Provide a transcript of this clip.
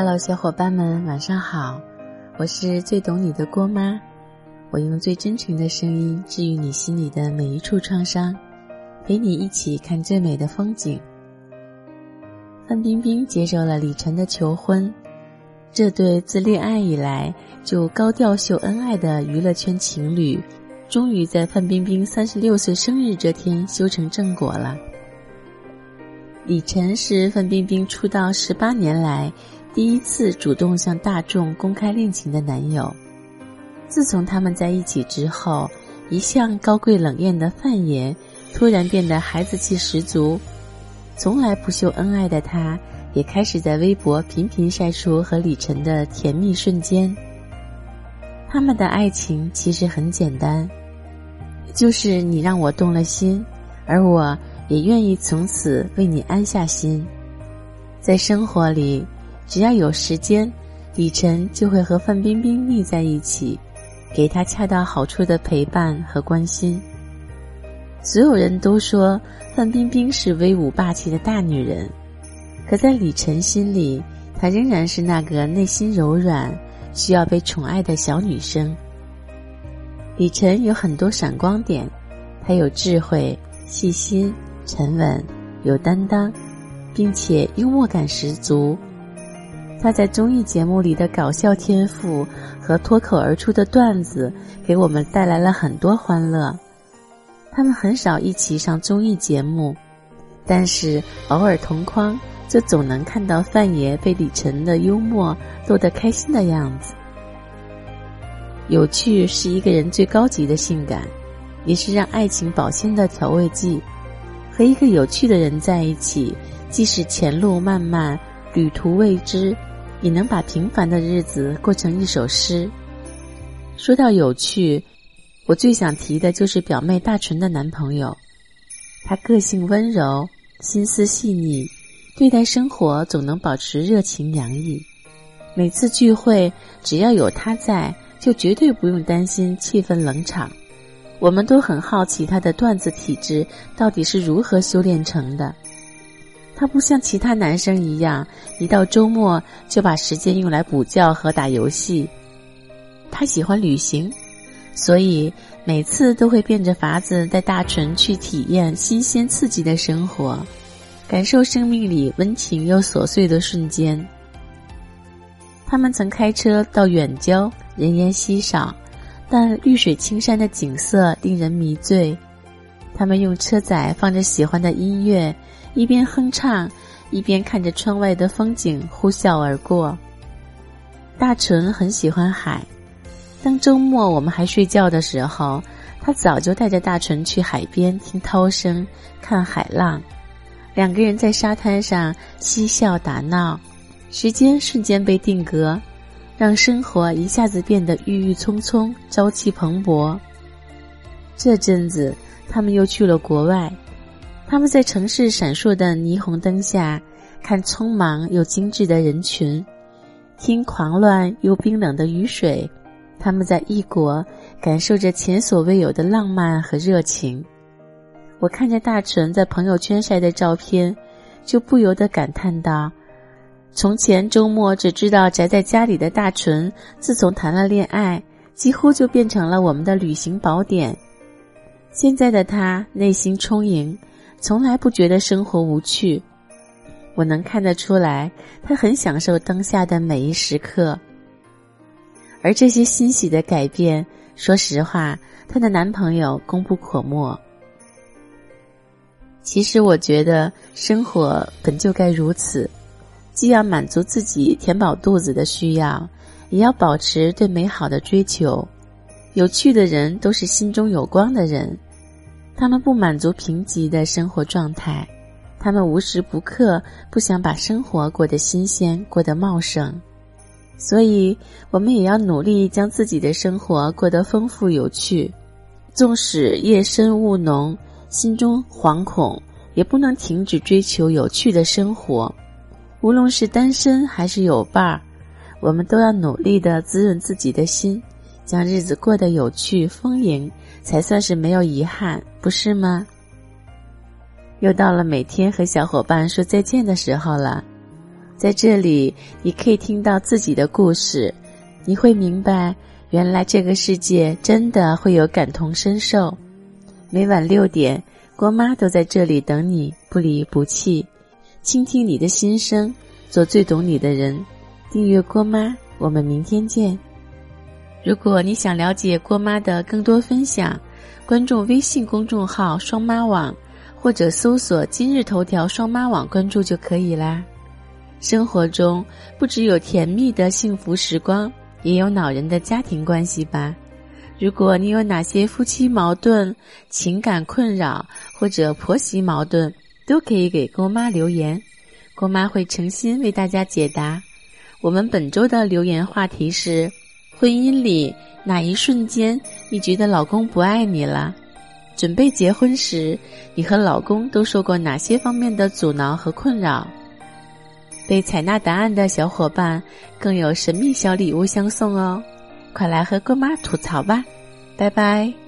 Hello，小伙伴们，晚上好！我是最懂你的郭妈，我用最真诚的声音治愈你心里的每一处创伤，陪你一起看最美的风景。范冰冰接受了李晨的求婚，这对自恋爱以来就高调秀恩爱的娱乐圈情侣，终于在范冰冰三十六岁生日这天修成正果了。李晨是范冰冰出道十八年来第一次主动向大众公开恋情的男友。自从他们在一起之后，一向高贵冷艳的范爷突然变得孩子气十足。从来不秀恩爱的他，也开始在微博频频晒出和李晨的甜蜜瞬间。他们的爱情其实很简单，就是你让我动了心，而我。也愿意从此为你安下心，在生活里，只要有时间，李晨就会和范冰冰腻在一起，给她恰到好处的陪伴和关心。所有人都说范冰冰是威武霸气的大女人，可在李晨心里，她仍然是那个内心柔软、需要被宠爱的小女生。李晨有很多闪光点，他有智慧、细心。沉稳、有担当，并且幽默感十足。他在综艺节目里的搞笑天赋和脱口而出的段子，给我们带来了很多欢乐。他们很少一起上综艺节目，但是偶尔同框，就总能看到范爷被李晨的幽默逗得开心的样子。有趣是一个人最高级的性感，也是让爱情保鲜的调味剂。和一个有趣的人在一起，即使前路漫漫，旅途未知，也能把平凡的日子过成一首诗。说到有趣，我最想提的就是表妹大纯的男朋友。他个性温柔，心思细腻，对待生活总能保持热情洋溢。每次聚会，只要有他在，就绝对不用担心气氛冷场。我们都很好奇他的段子体质到底是如何修炼成的。他不像其他男生一样，一到周末就把时间用来补觉和打游戏。他喜欢旅行，所以每次都会变着法子带大纯去体验新鲜刺激的生活，感受生命里温情又琐碎的瞬间。他们曾开车到远郊，人烟稀少。但绿水青山的景色令人迷醉，他们用车载放着喜欢的音乐，一边哼唱，一边看着窗外的风景呼啸而过。大纯很喜欢海，当周末我们还睡觉的时候，他早就带着大纯去海边听涛声、看海浪，两个人在沙滩上嬉笑打闹，时间瞬间被定格。让生活一下子变得郁郁葱葱、朝气蓬勃。这阵子，他们又去了国外。他们在城市闪烁的霓虹灯下，看匆忙又精致的人群，听狂乱又冰冷的雨水。他们在异国，感受着前所未有的浪漫和热情。我看着大纯在朋友圈晒的照片，就不由得感叹道。从前周末只知道宅在家里的大纯，自从谈了恋爱，几乎就变成了我们的旅行宝典。现在的他内心充盈，从来不觉得生活无趣。我能看得出来，他很享受当下的每一时刻。而这些欣喜的改变，说实话，她的男朋友功不可没。其实我觉得生活本就该如此。既要满足自己填饱肚子的需要，也要保持对美好的追求。有趣的人都是心中有光的人，他们不满足贫瘠的生活状态，他们无时不刻不想把生活过得新鲜，过得茂盛。所以，我们也要努力将自己的生活过得丰富有趣。纵使夜深雾浓，心中惶恐，也不能停止追求有趣的生活。无论是单身还是有伴儿，我们都要努力的滋润自己的心，将日子过得有趣丰盈，才算是没有遗憾，不是吗？又到了每天和小伙伴说再见的时候了，在这里，你可以听到自己的故事，你会明白，原来这个世界真的会有感同身受。每晚六点，郭妈都在这里等你，不离不弃，倾听你的心声，做最懂你的人。订阅郭妈，我们明天见。如果你想了解郭妈的更多分享，关注微信公众号“双妈网”，或者搜索“今日头条双妈网”关注就可以啦。生活中不只有甜蜜的幸福时光，也有恼人的家庭关系吧。如果你有哪些夫妻矛盾、情感困扰或者婆媳矛盾，都可以给郭妈留言，郭妈会诚心为大家解答。我们本周的留言话题是：婚姻里哪一瞬间你觉得老公不爱你了？准备结婚时，你和老公都受过哪些方面的阻挠和困扰？被采纳答案的小伙伴更有神秘小礼物相送哦！快来和郭妈吐槽吧，拜拜。